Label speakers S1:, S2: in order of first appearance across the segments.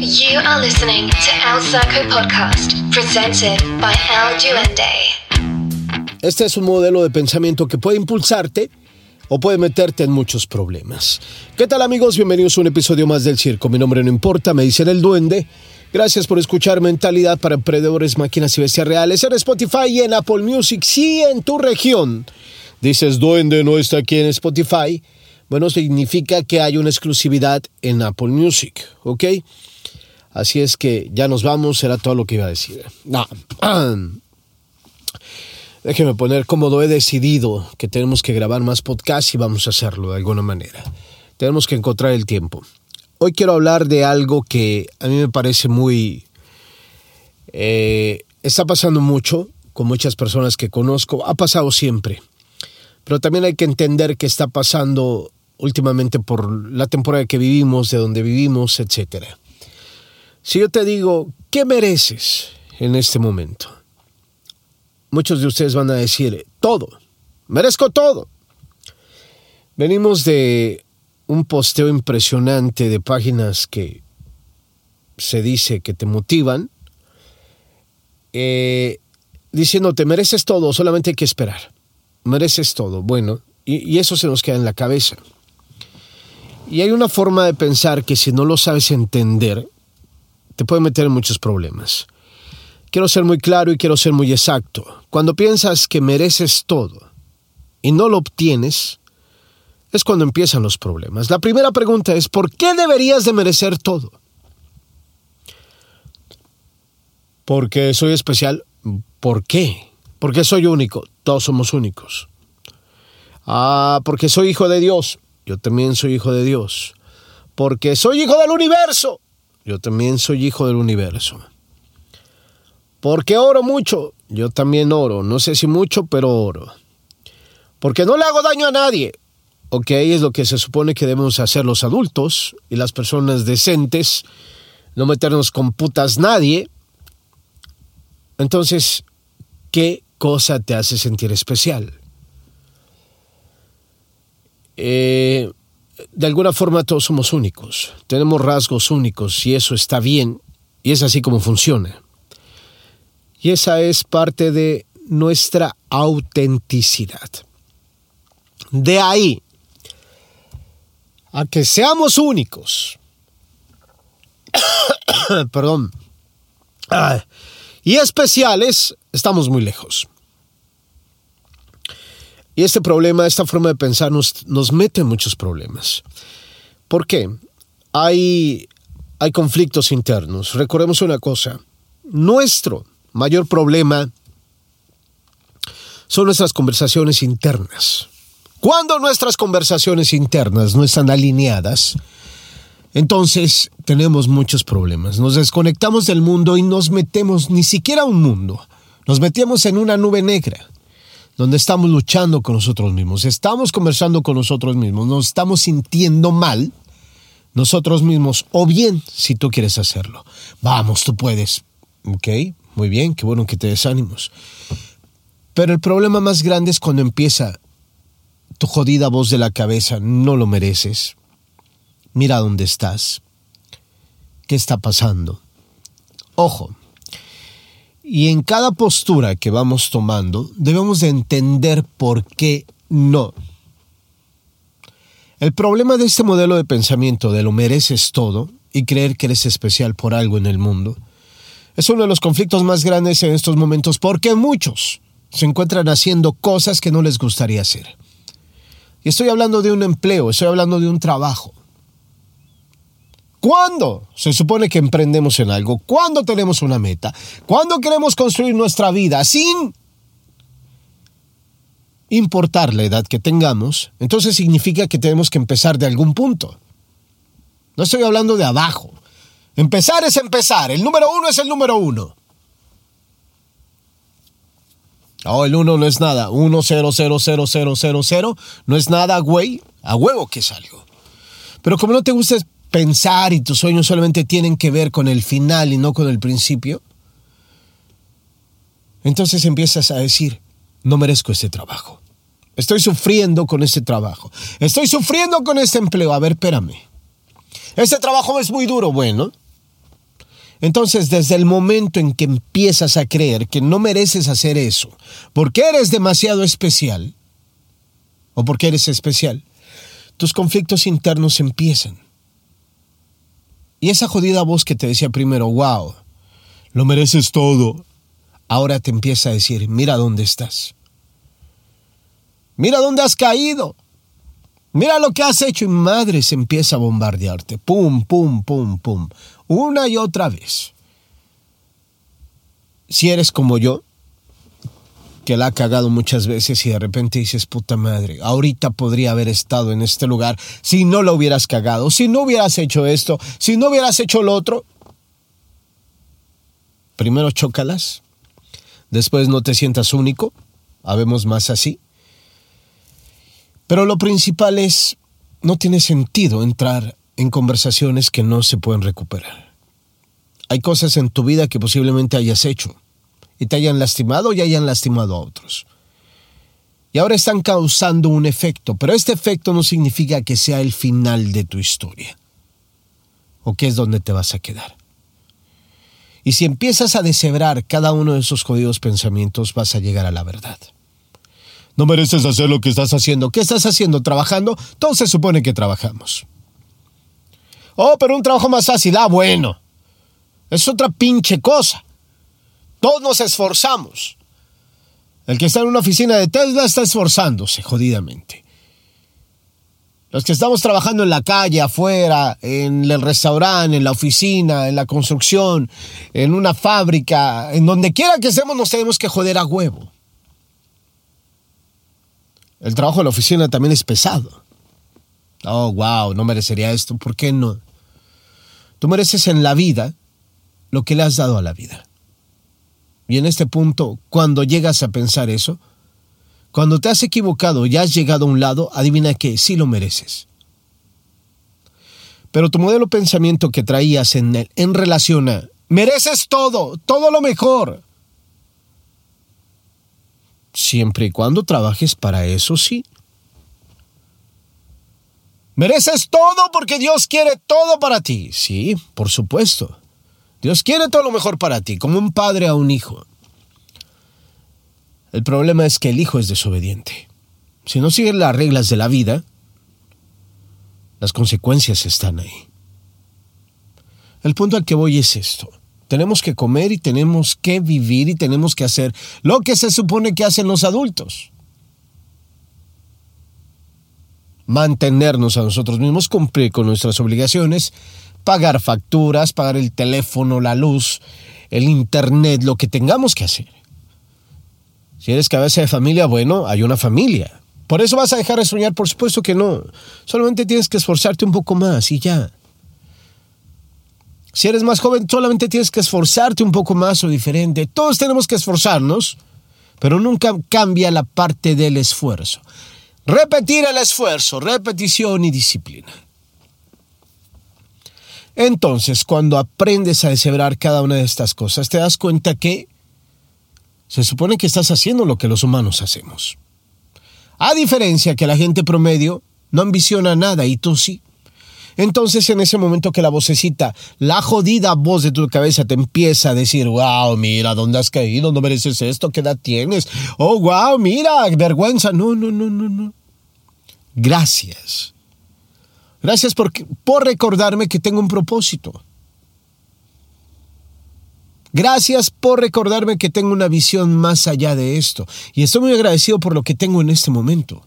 S1: You are listening to El Podcast, presented by El Duende.
S2: Este es un modelo de pensamiento que puede impulsarte o puede meterte en muchos problemas. ¿Qué tal amigos? Bienvenidos a un episodio más del Circo. Mi nombre no importa, me dicen el duende. Gracias por escuchar Mentalidad para Emprendedores, Máquinas y Bestias Reales en Spotify y en Apple Music. Si en tu región dices duende no está aquí en Spotify, bueno, significa que hay una exclusividad en Apple Music, ¿ok? Así es que ya nos vamos, era todo lo que iba a decir. No. Déjeme poner cómodo, he decidido que tenemos que grabar más podcasts y vamos a hacerlo de alguna manera. Tenemos que encontrar el tiempo. Hoy quiero hablar de algo que a mí me parece muy... Eh, está pasando mucho con muchas personas que conozco, ha pasado siempre, pero también hay que entender que está pasando últimamente por la temporada que vivimos, de donde vivimos, etc. Si yo te digo, ¿qué mereces en este momento? Muchos de ustedes van a decir, todo, merezco todo. Venimos de un posteo impresionante de páginas que se dice que te motivan, eh, diciéndote, mereces todo, solamente hay que esperar. Mereces todo. Bueno, y eso se nos queda en la cabeza. Y hay una forma de pensar que si no lo sabes entender, te puede meter en muchos problemas. Quiero ser muy claro y quiero ser muy exacto. Cuando piensas que mereces todo y no lo obtienes, es cuando empiezan los problemas. La primera pregunta es, ¿por qué deberías de merecer todo? Porque soy especial. ¿Por qué? Porque soy único. Todos somos únicos. Ah, porque soy hijo de Dios. Yo también soy hijo de Dios. Porque soy hijo del universo. Yo también soy hijo del universo. Porque oro mucho. Yo también oro. No sé si mucho, pero oro. Porque no le hago daño a nadie. Ok, es lo que se supone que debemos hacer los adultos y las personas decentes. No meternos con putas nadie. Entonces, ¿qué cosa te hace sentir especial? Eh, de alguna forma todos somos únicos, tenemos rasgos únicos y eso está bien y es así como funciona. Y esa es parte de nuestra autenticidad. De ahí a que seamos únicos, perdón, y especiales, estamos muy lejos. Y este problema, esta forma de pensar nos, mete en muchos problemas. ¿Por qué? Hay, hay conflictos internos. Recordemos una cosa, nuestro mayor problema son nuestras conversaciones internas. Cuando nuestras conversaciones internas no están alineadas, entonces tenemos muchos problemas. Nos desconectamos del mundo y nos metemos ni siquiera a un mundo. Nos metemos en una nube negra donde estamos luchando con nosotros mismos, estamos conversando con nosotros mismos, nos estamos sintiendo mal nosotros mismos, o bien si tú quieres hacerlo. Vamos, tú puedes. ¿Ok? Muy bien, qué bueno que te desánimos. Pero el problema más grande es cuando empieza tu jodida voz de la cabeza, no lo mereces. Mira dónde estás. ¿Qué está pasando? Ojo, y en cada postura que vamos tomando, debemos de entender por qué no. El problema de este modelo de pensamiento de lo mereces todo y creer que eres especial por algo en el mundo es uno de los conflictos más grandes en estos momentos porque muchos se encuentran haciendo cosas que no les gustaría hacer. Y estoy hablando de un empleo, estoy hablando de un trabajo. ¿Cuándo se supone que emprendemos en algo? ¿Cuándo tenemos una meta? ¿Cuándo queremos construir nuestra vida sin importar la edad que tengamos? Entonces significa que tenemos que empezar de algún punto. No estoy hablando de abajo. Empezar es empezar. El número uno es el número uno. Oh, el uno no es nada. Uno, cero, cero, cero, cero, cero, cero. No es nada, güey. A huevo que es algo. Pero como no te gusta pensar y tus sueños solamente tienen que ver con el final y no con el principio, entonces empiezas a decir, no merezco este trabajo. Estoy sufriendo con este trabajo. Estoy sufriendo con este empleo. A ver, espérame. Este trabajo es muy duro. Bueno, Entonces, desde el momento en que empiezas a creer que no mereces hacer eso, porque eres demasiado especial, o porque eres especial, tus conflictos internos empiezan. Y esa jodida voz que te decía primero, wow, lo mereces todo, ahora te empieza a decir, mira dónde estás. Mira dónde has caído. Mira lo que has hecho y madre se empieza a bombardearte. Pum, pum, pum, pum. Una y otra vez. Si eres como yo, que la ha cagado muchas veces y de repente dices, puta madre, ahorita podría haber estado en este lugar si no lo hubieras cagado, si no hubieras hecho esto, si no hubieras hecho lo otro. Primero chócalas, después no te sientas único, habemos más así. Pero lo principal es, no tiene sentido entrar en conversaciones que no se pueden recuperar. Hay cosas en tu vida que posiblemente hayas hecho y te hayan lastimado y hayan lastimado a otros. Y ahora están causando un efecto, pero este efecto no significa que sea el final de tu historia o que es donde te vas a quedar. Y si empiezas a deshebrar cada uno de esos jodidos pensamientos, vas a llegar a la verdad. No mereces hacer lo que estás haciendo. ¿Qué estás haciendo? ¿Trabajando? Todo se supone que trabajamos. Oh, pero un trabajo más fácil. Ah, bueno. Es otra pinche cosa. Todos nos esforzamos. El que está en una oficina de Tesla está esforzándose jodidamente. Los que estamos trabajando en la calle, afuera, en el restaurante, en la oficina, en la construcción, en una fábrica, en donde quiera que estemos, nos tenemos que joder a huevo. El trabajo de la oficina también es pesado. Oh, wow, no merecería esto. ¿Por qué no? Tú mereces en la vida lo que le has dado a la vida. Y en este punto, cuando llegas a pensar eso, cuando te has equivocado y has llegado a un lado, adivina que sí lo mereces. Pero tu modelo de pensamiento que traías en, en relación a mereces todo, todo lo mejor, siempre y cuando trabajes para eso, sí. Mereces todo porque Dios quiere todo para ti. Sí, por supuesto. Dios quiere todo lo mejor para ti, como un padre a un hijo. El problema es que el hijo es desobediente. Si no sigue las reglas de la vida, las consecuencias están ahí. El punto al que voy es esto. Tenemos que comer y tenemos que vivir y tenemos que hacer lo que se supone que hacen los adultos. Mantenernos a nosotros mismos, cumplir con nuestras obligaciones, pagar facturas, pagar el teléfono, la luz, el internet, lo que tengamos que hacer. Si eres cabeza de familia, bueno, hay una familia. Por eso vas a dejar de soñar, por supuesto que no. Solamente tienes que esforzarte un poco más y ya. Si eres más joven, solamente tienes que esforzarte un poco más o diferente. Todos tenemos que esforzarnos, pero nunca cambia la parte del esfuerzo. Repetir el esfuerzo, repetición y disciplina. Entonces, cuando aprendes a deshebrar cada una de estas cosas, te das cuenta que se supone que estás haciendo lo que los humanos hacemos. A diferencia que la gente promedio no ambiciona nada y tú sí. Entonces en ese momento que la vocecita, la jodida voz de tu cabeza te empieza a decir, wow, mira, ¿dónde has caído? No mereces esto, ¿qué edad tienes? Oh, wow, mira, vergüenza. No, no, no, no, no. Gracias. Gracias por, por recordarme que tengo un propósito. Gracias por recordarme que tengo una visión más allá de esto. Y estoy muy agradecido por lo que tengo en este momento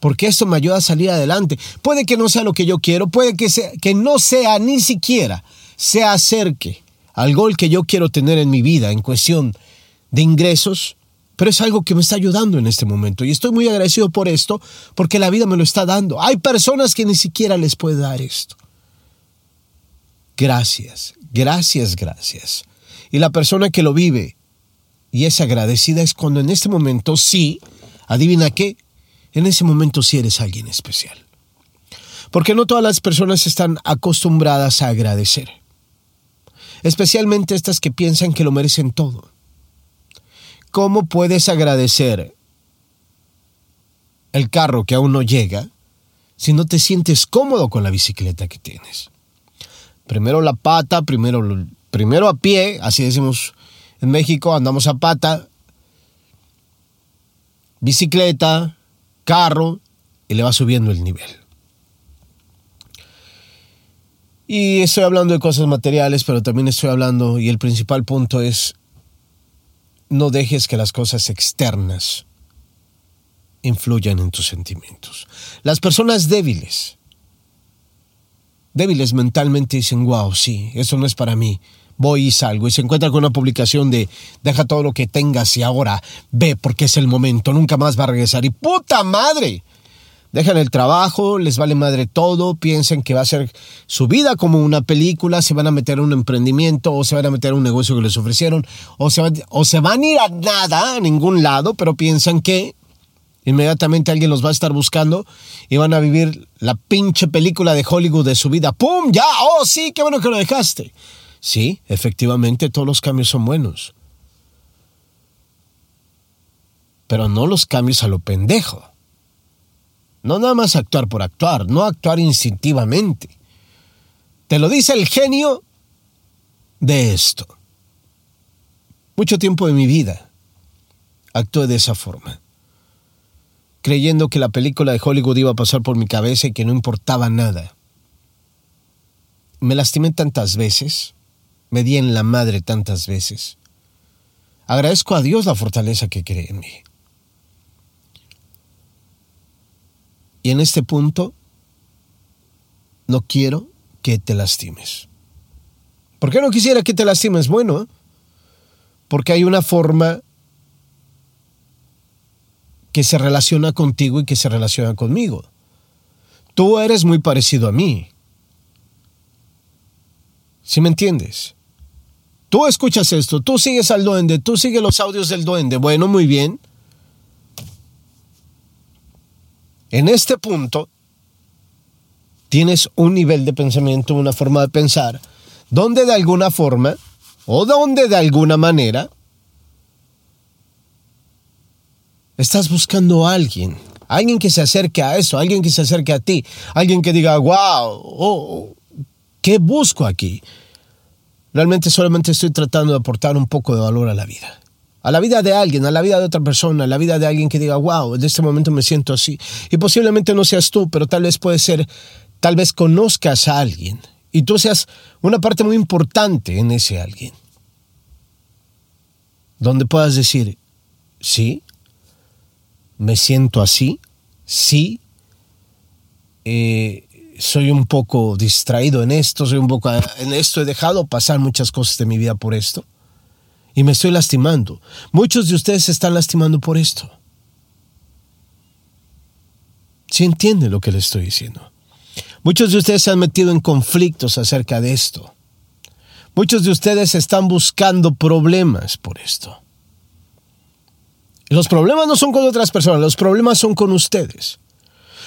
S2: porque esto me ayuda a salir adelante. Puede que no sea lo que yo quiero, puede que, que no sea ni siquiera se acerque al gol que yo quiero tener en mi vida en cuestión de ingresos, pero es algo que me está ayudando en este momento y estoy muy agradecido por esto porque la vida me lo está dando. Hay personas que ni siquiera les puede dar esto. Gracias, gracias, gracias. Y la persona que lo vive y es agradecida es cuando en este momento sí, adivina qué, en ese momento sí eres alguien especial. Porque no todas las personas están acostumbradas a agradecer. Especialmente estas que piensan que lo merecen todo. ¿Cómo puedes agradecer el carro que aún no llega si no te sientes cómodo con la bicicleta que tienes? Primero la pata, primero, primero a pie, así decimos en México, andamos a pata, bicicleta, carro, y le va subiendo el nivel. Y estoy hablando de cosas materiales, pero también estoy hablando, y el principal punto es, no dejes que las cosas externas influyan en tus sentimientos. Las personas débiles, débiles mentalmente dicen, wow, sí, eso no es para mí, voy y salgo, y se encuentra con una publicación de, deja todo lo que tengas y ahora ve porque es el momento, nunca más va a regresar, y puta madre, dejan el trabajo, les vale madre todo, piensan que va a ser su vida como una película, se van a meter en un emprendimiento o se van a meter en un negocio que les ofrecieron o se, van, o se van a ir a nada, a ningún lado, pero piensan que inmediatamente alguien los va a estar buscando y van a vivir la pinche película de Hollywood de su vida. ¡Pum! ¡Ya! ¡Oh, sí! ¡Qué bueno que lo dejaste! Sí, efectivamente todos los cambios son buenos. Pero no los cambios a lo pendejo. No nada más actuar por actuar, no actuar instintivamente. Te lo dice el genio de esto. Mucho tiempo de mi vida actué de esa forma, creyendo que la película de Hollywood iba a pasar por mi cabeza y que no importaba nada. Me lastimé tantas veces, me di en la madre tantas veces. Agradezco a Dios la fortaleza que cree en mí. Y en este punto, no quiero que te lastimes. ¿Por qué no quisiera que te lastimes? Bueno, porque hay una forma que se relaciona contigo y que se relaciona conmigo. Tú eres muy parecido a mí. ¿Sí me entiendes? Tú escuchas esto, tú sigues al duende, tú sigues los audios del duende. Bueno, muy bien. En este punto, tienes un nivel de pensamiento, una forma de pensar, donde de alguna forma o donde de alguna manera estás buscando a alguien, alguien que se acerque a eso, alguien que se acerque a ti, alguien que diga, wow, oh, ¿qué busco aquí? Realmente solamente estoy tratando de aportar un poco de valor a la vida a la vida de alguien, a la vida de otra persona, a la vida de alguien que diga, wow, en este momento me siento así. Y posiblemente no seas tú, pero tal vez puede ser, tal vez conozcas a alguien y tú seas una parte muy importante en ese alguien. Donde puedas decir, sí, me siento así, sí, eh, soy un poco distraído en esto, soy un poco en esto, he dejado pasar muchas cosas de mi vida por esto y me estoy lastimando. Muchos de ustedes se están lastimando por esto. Si entienden lo que les estoy diciendo. Muchos de ustedes se han metido en conflictos acerca de esto. Muchos de ustedes están buscando problemas por esto. los problemas no son con otras personas, los problemas son con ustedes.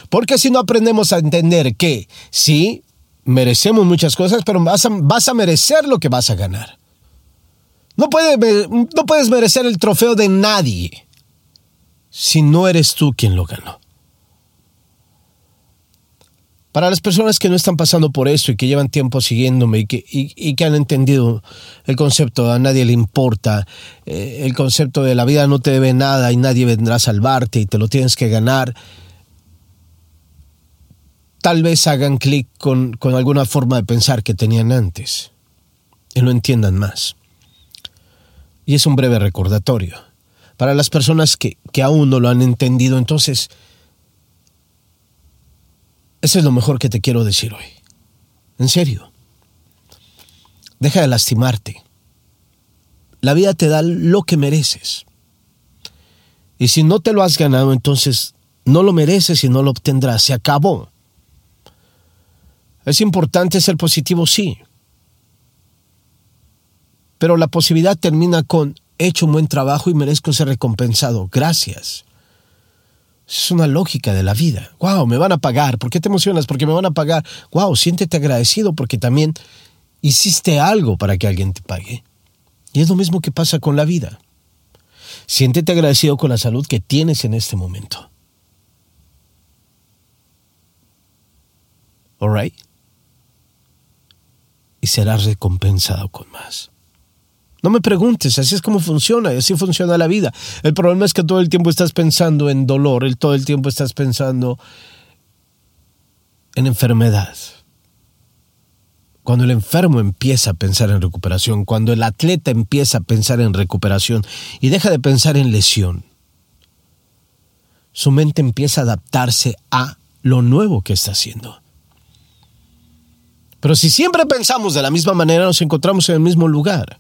S2: Porque si no aprendemos a entender que sí, merecemos muchas cosas, pero vas a merecer lo que vas a ganar. No, no puedes merecer el trofeo de nadie si no eres tú quien lo ganó. Para las personas que no están pasando por esto y que llevan tiempo siguiéndome y que, y, que han entendido el concepto de a nadie le importa, eh, el concepto de la vida no te debe nada y nadie vendrá a salvarte y te lo tienes que ganar, tal vez hagan clic con, con alguna forma de pensar que tenían antes y lo entiendan más. Y es un breve recordatorio. Para las personas que, aún no lo han entendido, entonces, eso es lo mejor que te quiero decir hoy. En serio. Deja de lastimarte. La vida te da lo que mereces. Y si no te lo has ganado, entonces no lo mereces y no lo obtendrás. Se acabó. Es importante ser positivo, sí pero la posibilidad termina con hecho un buen trabajo y merezco ser recompensado. Gracias. Es una lógica de la vida. Wow, me van a pagar. ¿Por qué te emocionas? Porque me van a pagar. Wow, siéntete agradecido porque también hiciste algo para que alguien te pague. Y es lo mismo que pasa con la vida. Siéntete agradecido con la salud que tienes en este momento. All right? y serás recompensado con más. No me preguntes, así es como funciona, así funciona la vida. El problema es que todo el tiempo estás pensando en dolor, todo el tiempo estás pensando en enfermedad. Cuando el enfermo empieza a pensar en recuperación, cuando el atleta empieza a pensar en recuperación y deja de pensar en lesión, su mente empieza a adaptarse a lo nuevo que está haciendo. Pero si siempre pensamos de la misma manera, nos encontramos en el mismo lugar.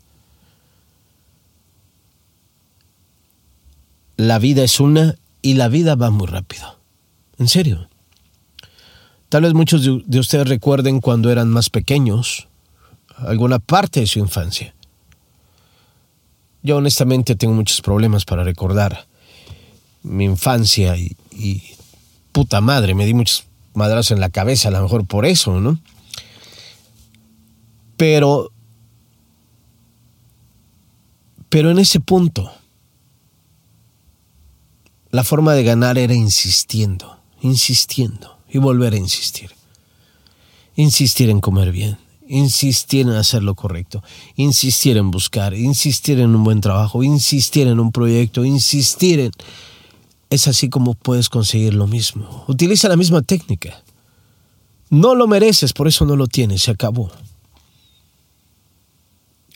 S2: La vida es una y la vida va muy rápido. En serio. Tal vez muchos de ustedes recuerden cuando eran más pequeños, alguna parte de su infancia. Yo honestamente tengo muchos problemas para recordar mi infancia y, puta madre, me di muchos madrazos en la cabeza, a lo mejor por eso, ¿no? Pero, pero en ese punto, la forma de ganar era insistiendo, insistiendo y volver a insistir. Insistir en comer bien, insistir en hacer lo correcto, insistir en buscar, insistir en un buen trabajo, insistir en un proyecto, insistir en... Es así como puedes conseguir lo mismo. Utiliza la misma técnica. No lo mereces, por eso no lo tienes, se acabó.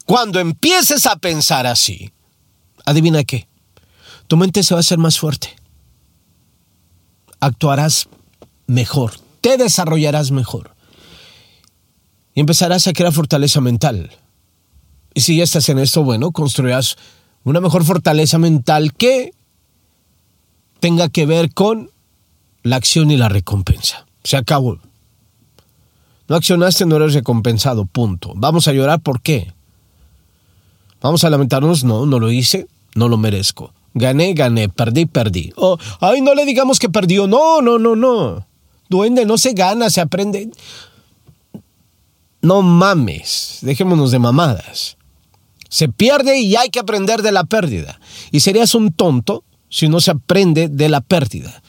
S2: Cuando empieces a pensar así, adivina qué, tu mente se va a hacer más fuerte. Actuarás mejor, te desarrollarás mejor. Y empezarás a crear fortaleza mental. Y si ya estás en esto, bueno, construirás una mejor fortaleza mental que tenga que ver con la acción y la recompensa. Se acabó. No accionaste, no eres recompensado, punto. Vamos a llorar, ¿por qué? Vamos a lamentarnos, no, no lo hice, no lo merezco. Gané, gané, perdí, perdí. Oh, ay, no le digamos que perdió. No, no, no, no. Duende, no se gana, se aprende. No mames, dejémonos de mamadas. Se pierde y hay que aprender de la pérdida. Y serías un tonto si no se aprende de la pérdida.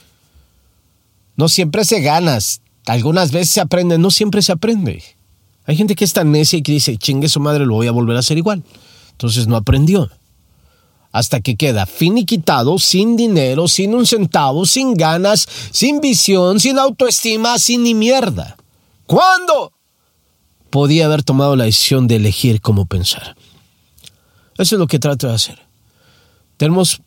S2: No siempre se gana, algunas veces se aprende, no siempre se aprende. Hay gente que es tan necia y que dice, chingue su madre, lo voy a volver a hacer igual. Entonces no aprendió. Hasta que queda finiquitado, sin dinero, sin un centavo, sin ganas, sin visión, sin autoestima, sin ni mierda. ¿Cuándo? Podía haber tomado la decisión de elegir cómo pensar. Eso es lo que trato de hacer. Tenemos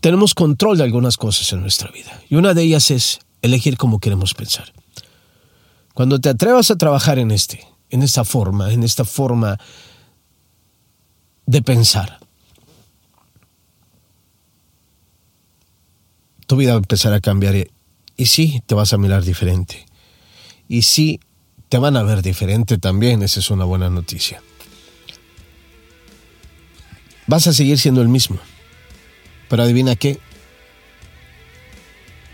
S2: tenemos control de algunas cosas en nuestra vida. Y una de ellas es elegir cómo queremos pensar. Cuando te atrevas a trabajar en este, en esta forma, en esta forma de pensar, tu vida va a empezar a cambiar y, sí, te vas a mirar diferente. Y sí, te van a ver diferente también, esa es una buena noticia. Vas a seguir siendo el mismo pero adivina qué,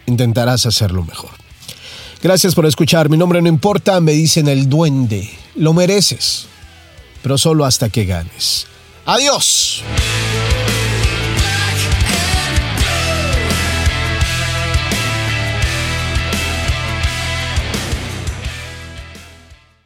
S2: intentarás hacerlo mejor. Gracias por escuchar, mi nombre no importa, me dicen el duende, lo mereces, pero solo hasta que ganes. Adiós.